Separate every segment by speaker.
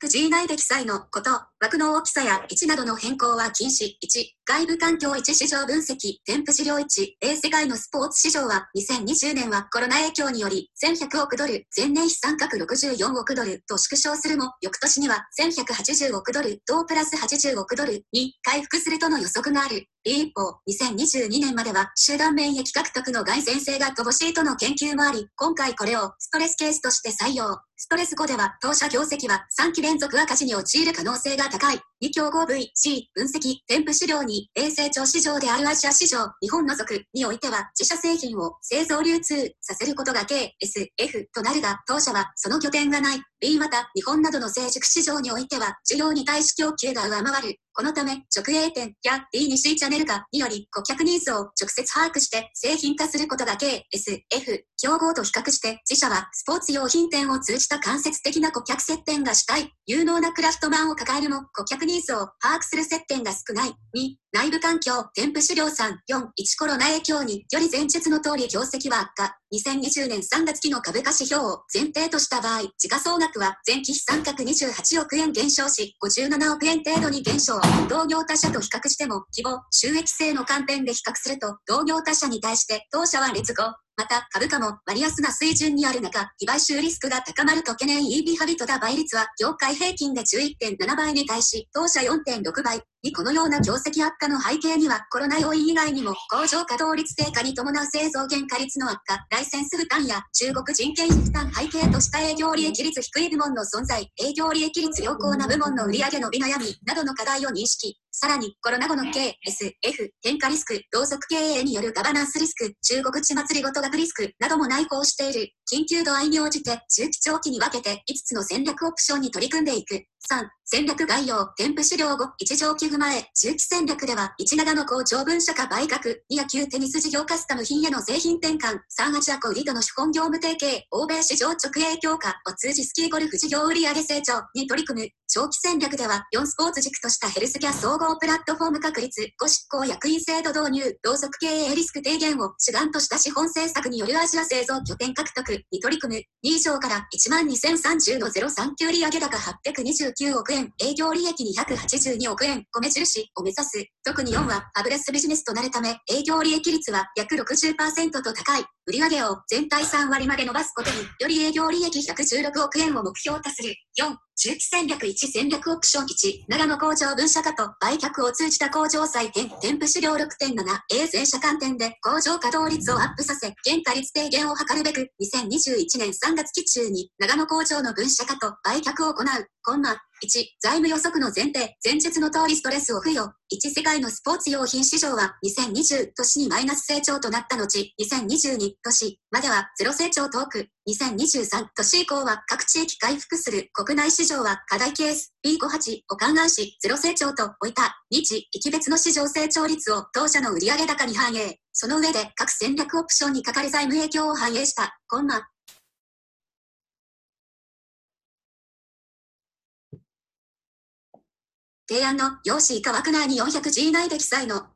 Speaker 1: 藤井内で記載のこと、枠の大きさや位置などの変更は禁止。1、外部環境1市場分析、添付資料1、A 世界のスポーツ市場は2020年はコロナ影響により1100億ドル、前年比参画64億ドル。と縮小するも、翌年には1180億ドル、同プラス80億ドル。に回復するとの予測がある。B 一方、2022年までは集団免疫獲得の蓋然性が乏しいとの研究もあり、今回これをストレスケースとして採用。ストレス後では当社業績は3期連続赤字に陥る可能性が高い。2競合 V、C、分析、添付資料に、A 成長市場であるアジア市場、日本除くにおいては、自社製品を製造流通させることが K、S、F となるが、当社はその拠点がない。B また、日本などの成熟市場においては、需要に対し供給が上回る。このため、直営店や D に C チャンネル化により、顧客ニーズを直接把握して製品化することが K、S、F、競合と比較して、自社はスポーツ用品店を通じた間接的な顧客接点がしたい。有能なクラフトマンを抱えるも、顧客ニーズを把握する接点が少ない。2、内部環境、添付資料3、4、1コロナ影響により前述の通り業績は悪化。2020年3月期の株価指標を前提とした場合、時価総額は前期比三角28億円減少し、57億円程度に減少。同業他社と比較しても、規模、収益性の観点で比較すると、同業他社に対して当社は劣後。また、株価も割安な水準にある中、非買収リスクが高まると懸念 EB ハビトダ倍率は、業界平均で11.7倍に対し、当社4.6倍。にこのような業績悪化の背景には、コロナ要因以外にも、工場稼働率低下に伴う製造原価率の悪化、ライセンス負担や中国人件費負担背景とした営業利益率低い部門の存在、営業利益率良好な部門の売上伸び悩みなどの課題を認識。さらに、コロナ後の K、S、F、変化リスク、同族経営によるガバナンスリスク、中国地祭りごと学リスクなども内包している。緊急度合いに応じて、中期長期に分けて5つの戦略オプションに取り組んでいく。3、戦略概要、添付資料5、一条寄付前、中期戦略では、1長の校長文社化売却、2野球テニス事業カスタム品への製品転換、3アジアコ売りとの資本業務提携、欧米市場直営強化を通じスキーゴルフ事業売上成長に取り組む。長期戦略では、4スポーツ軸としたヘルスケア総合プラットフォーム確立、5執行役員制度導入、同族経営リスク低減を主眼とした資本政策によるアジア製造拠点獲得に取り組む。2以上から12,030の039利上げ高829億円、営業利益282億円、米印を目指す。特に4は、ファブレスビジネスとなるため、営業利益率は約60%と高い。売上を全体3割まで伸ばすことにより営業利益116億円を目標とする。4、中期戦略1戦略オプション1、長野工場分社化と売却を通じた工場再建、添付資料6.7、衛生車観点で工場稼働率をアップさせ、原価率低減を図るべく、2021年3月期中に長野工場の分社化と売却を行う。コンマ、1、財務予測の前提、前述の通りストレスを付与。1、世界のスポーツ用品市場は2020年にマイナス成長となった後、2022年まではゼロ成長トーク。2023年以降は各地域回復する国内市場は課題ケース B58 を勘案しゼロ成長と置いた日域別の市場成長率を当社の売上高に反映。その上で各戦略オプションにかかる財務影響を反映した。コンマ提案の用紙以下枠内に 400G 以内で記載の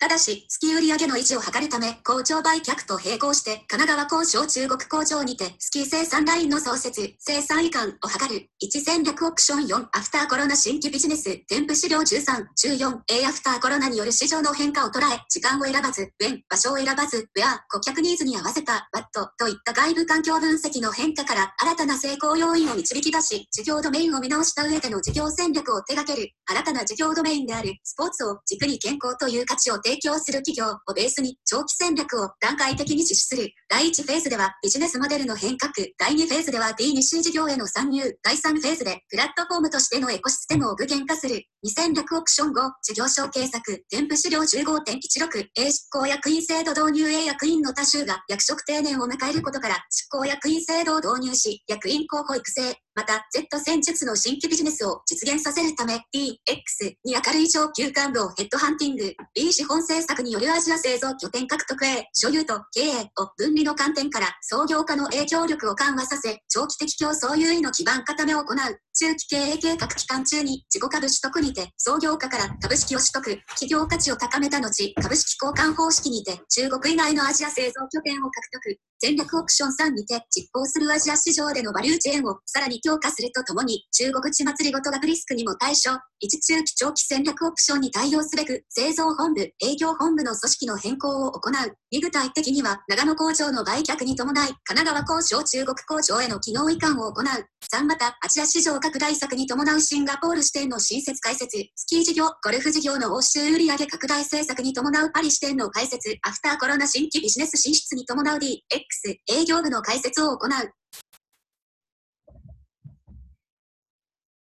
Speaker 1: ただし、月売上の維持を図るため、工場売却と並行して、神奈川工場中国工場にて、スキー生産ラインの創設、生産移管を図る、1戦略オプション4、アフターコロナ新規ビジネス、添付資料13、14、A アフターコロナによる市場の変化を捉え、時間を選ばず、when、場所を選ばず、where、顧客ニーズに合わせた、what といった外部環境分析の変化から新たな成功要因を導き出し、事業ドメインを見直した上での事業戦略を手掛ける、新たな事業ドメインである、スポーツを軸に健康という価値を提提供する企業をベースに長期戦略を段階的に実施する。第1フェーズではビジネスモデルの変革。第2フェーズでは D2C 事業への参入。第3フェーズでプラットフォームとしてのエコシステムを具現化する。2戦略オプション後、事業承継策、添付資料15.16、A 執行役員制度導入 A 役員の多数が役職定年を迎えることから、執行役員制度を導入し、役員候補育成、また、Z 戦術の新規ビジネスを実現させるため、D、X に明るい上級幹部をヘッドハンティング、B 資本政策によるアジア製造拠点獲得へ、所有と経営を分離の観点から創業家の影響力を緩和させ、長期的競争優位の基盤固めを行う。中期経営計画期間中に自己株取得にて、創業家から株式を取得、企業価値を高めた後、株式交換方式にて、中国以外のアジア製造拠点を獲得。戦略オプション3にて実行するアジア市場でのバリューチェーンをさらに強化するとともに、中国地祭りごと学リスクにも対処、一中期長期戦略オプションに対応すべく、製造本部、営業本部の組織の変更を行う。2具体的には、長野工場の売却に伴い、神奈川工場中国工場への機能移管を行う。3また、アジア市場拡大策に伴うシンガポール支店の新設開設、スキー事業、ゴルフ事業の欧州売上拡大政策に伴うパリ支店の開設、アフターコロナ新規ビジネス進出に伴う D 営業部の解説を行う。